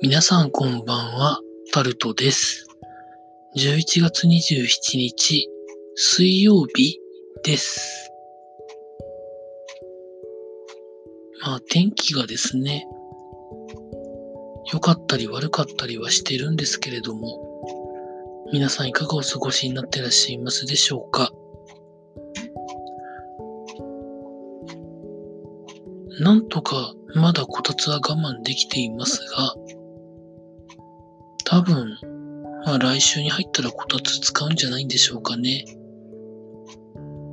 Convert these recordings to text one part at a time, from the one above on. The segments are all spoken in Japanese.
皆さんこんばんは、タルトです。11月27日、水曜日です。まあ天気がですね、良かったり悪かったりはしてるんですけれども、皆さんいかがお過ごしになってらっしゃいますでしょうかなんとかまだこたつは我慢できていますが、多分、まあ来週に入ったらこたつ使うんじゃないんでしょうかね。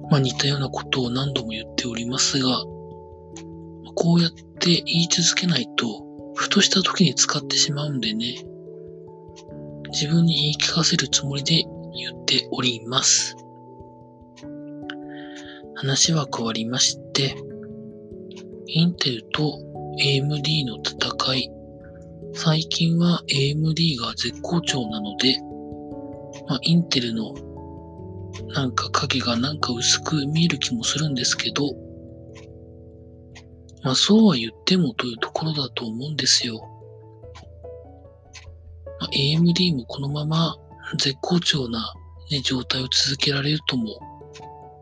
まあ似たようなことを何度も言っておりますが、こうやって言い続けないと、ふとした時に使ってしまうんでね、自分に言い聞かせるつもりで言っております。話は変わりまして、インテルと AMD の戦い、最近は AMD が絶好調なので、まあ、インテルのなんか影がなんか薄く見える気もするんですけど、まあそうは言ってもというところだと思うんですよ。まあ、AMD もこのまま絶好調な、ね、状態を続けられるとも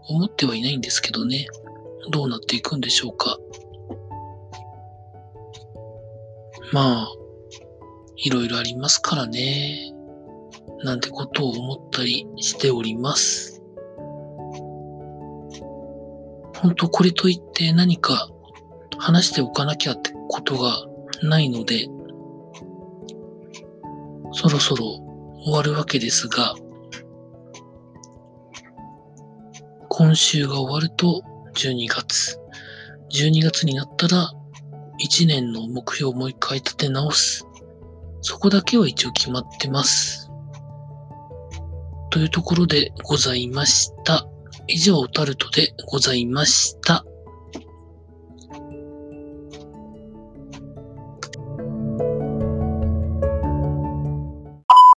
思ってはいないんですけどね。どうなっていくんでしょうか。まあ、いろいろありますからね。なんてことを思ったりしております。本当これといって何か話しておかなきゃってことがないので、そろそろ終わるわけですが、今週が終わると12月。12月になったら1年の目標をもう一回立て直す。そこだけは一応決まってます。というところでございました。以上、タルトでございました。